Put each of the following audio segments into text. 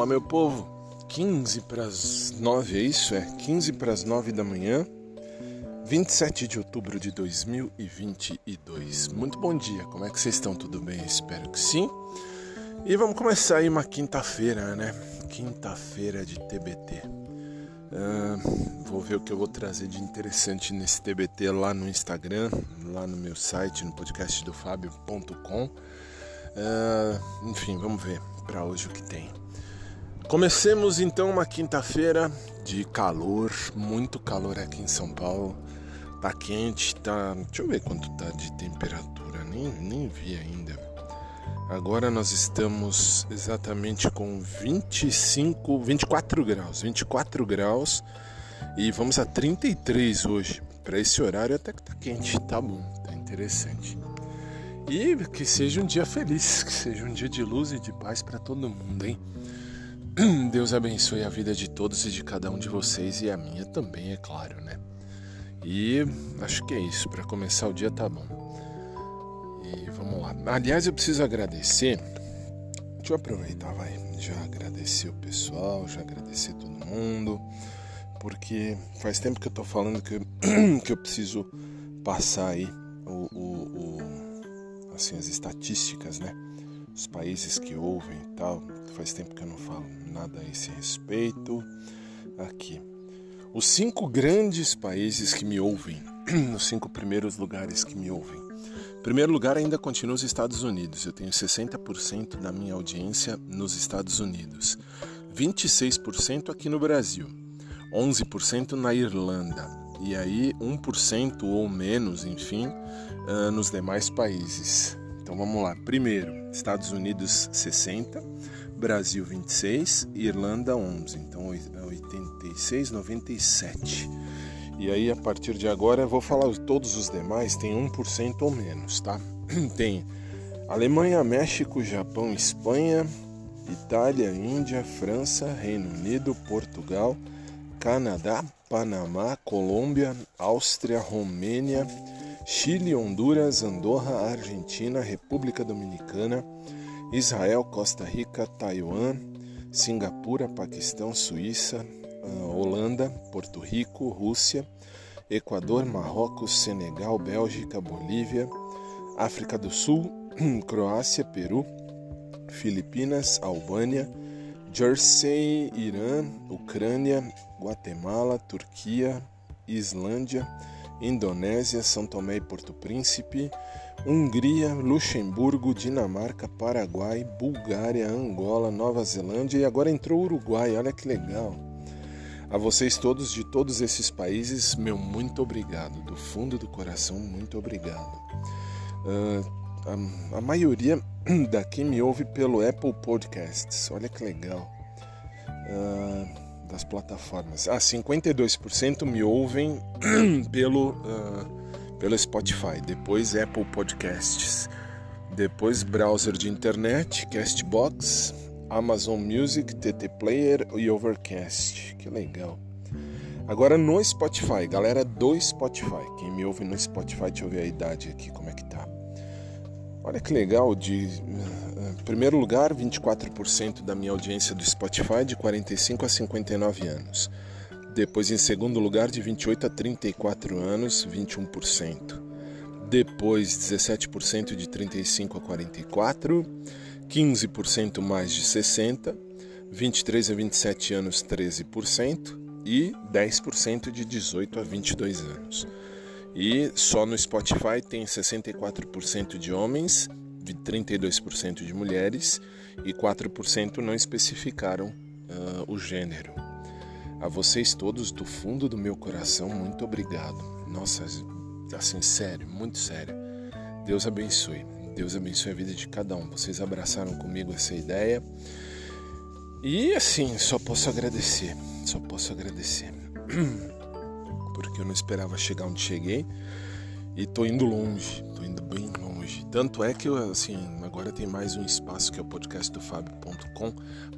Fala meu povo, 15 para as 9, é isso? É 15 para as 9 da manhã, 27 de outubro de 2022. Muito bom dia, como é que vocês estão? Tudo bem? Espero que sim. E vamos começar aí uma quinta-feira, né? Quinta-feira de TBT. Uh, vou ver o que eu vou trazer de interessante nesse TBT lá no Instagram, lá no meu site, no podcast do Fábio.com. Uh, enfim, vamos ver para hoje o que tem. Comecemos então uma quinta-feira de calor, muito calor aqui em São Paulo. Tá quente, tá. Deixa eu ver quanto tá de temperatura, nem, nem vi ainda. Agora nós estamos exatamente com 25, 24 graus, 24 graus e vamos a 33 hoje. Para esse horário até que tá quente, tá bom, tá interessante. E que seja um dia feliz, que seja um dia de luz e de paz para todo mundo, hein? Deus abençoe a vida de todos e de cada um de vocês e a minha também, é claro, né? E acho que é isso, para começar o dia tá bom. E vamos lá. Aliás, eu preciso agradecer. Deixa eu aproveitar, vai. Já agradecer o pessoal, já agradecer todo mundo, porque faz tempo que eu tô falando que, que eu preciso passar aí o, o, o assim, as estatísticas, né? Os países que ouvem e tal. Faz tempo que eu não falo nada a esse respeito. Aqui. Os cinco grandes países que me ouvem, os cinco primeiros lugares que me ouvem. Em primeiro lugar, ainda continua os Estados Unidos. Eu tenho 60% da minha audiência nos Estados Unidos, 26% aqui no Brasil, 11% na Irlanda e aí 1% ou menos, enfim, uh, nos demais países. Então vamos lá. Primeiro, Estados Unidos 60, Brasil 26, Irlanda 11. Então 86, 97. E aí a partir de agora eu vou falar todos os demais, tem 1% ou menos, tá? Tem Alemanha, México, Japão, Espanha, Itália, Índia, França, Reino Unido, Portugal, Canadá, Panamá, Colômbia, Áustria, Romênia, Chile, Honduras, Andorra, Argentina, República Dominicana, Israel, Costa Rica, Taiwan, Singapura, Paquistão, Suíça, ah, Holanda, Porto Rico, Rússia, Equador, Marrocos, Senegal, Bélgica, Bolívia, África do Sul, Croácia, Peru, Filipinas, Albânia, Jersey, Irã, Ucrânia, Guatemala, Turquia, Islândia, Indonésia, São Tomé e Porto Príncipe, Hungria, Luxemburgo, Dinamarca, Paraguai, Bulgária, Angola, Nova Zelândia e agora entrou o Uruguai. Olha que legal. A vocês todos de todos esses países, meu muito obrigado. Do fundo do coração, muito obrigado. Uh, a, a, maioria daqui me ouve pelo Apple Podcasts. Olha que legal. Uh, das plataformas. Ah, 52% me ouvem pelo. Uh, pelo Spotify, depois Apple Podcasts, depois browser de internet, Castbox, Amazon Music, TT Player e Overcast. Que legal. Agora no Spotify, galera do Spotify. Quem me ouve no Spotify, deixa eu ver a idade aqui, como é que tá. Olha que legal, de uh, primeiro lugar, 24% da minha audiência do Spotify de 45 a 59 anos. Depois, em segundo lugar, de 28 a 34 anos, 21%. Depois, 17% de 35 a 44, 15% mais de 60, 23 a 27 anos, 13% e 10% de 18 a 22 anos. E só no Spotify tem 64% de homens, de 32% de mulheres e 4% não especificaram uh, o gênero. A vocês todos, do fundo do meu coração, muito obrigado. Nossa, assim, sério, muito sério. Deus abençoe. Deus abençoe a vida de cada um. Vocês abraçaram comigo essa ideia. E assim, só posso agradecer. Só posso agradecer. Porque eu não esperava chegar onde cheguei. E tô indo longe, tô indo bem longe. Tanto é que eu, assim, agora tem mais um espaço que é o podcast do.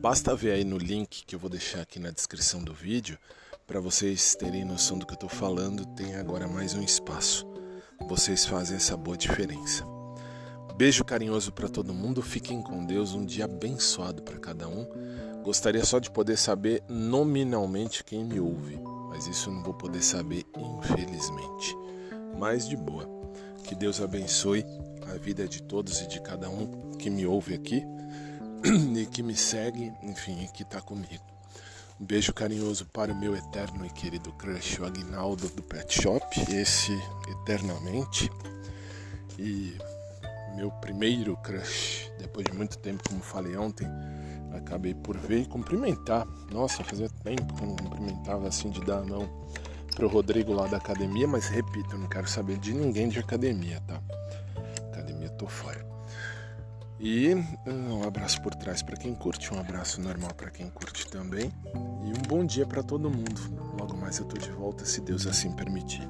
Basta ver aí no link que eu vou deixar aqui na descrição do vídeo para vocês terem noção do que eu tô falando. Tem agora mais um espaço. Vocês fazem essa boa diferença. Beijo carinhoso para todo mundo. Fiquem com Deus. Um dia abençoado para cada um. Gostaria só de poder saber nominalmente quem me ouve, mas isso eu não vou poder saber, infelizmente. Mas de boa. Que Deus abençoe a vida de todos e de cada um que me ouve aqui e que me segue, enfim, que está comigo. Um beijo carinhoso para o meu eterno e querido crush, o Agnaldo do Pet Shop, esse eternamente. E meu primeiro crush, depois de muito tempo, como falei ontem, acabei por ver e cumprimentar. Nossa, fazia tempo que eu não cumprimentava assim de dar a mão pro Rodrigo lá da academia, mas repito, eu não quero saber de ninguém de academia, tá? Academia tô fora. E um abraço por trás para quem curte, um abraço normal para quem curte também. E um bom dia para todo mundo. Logo mais eu tô de volta, se Deus assim permitir.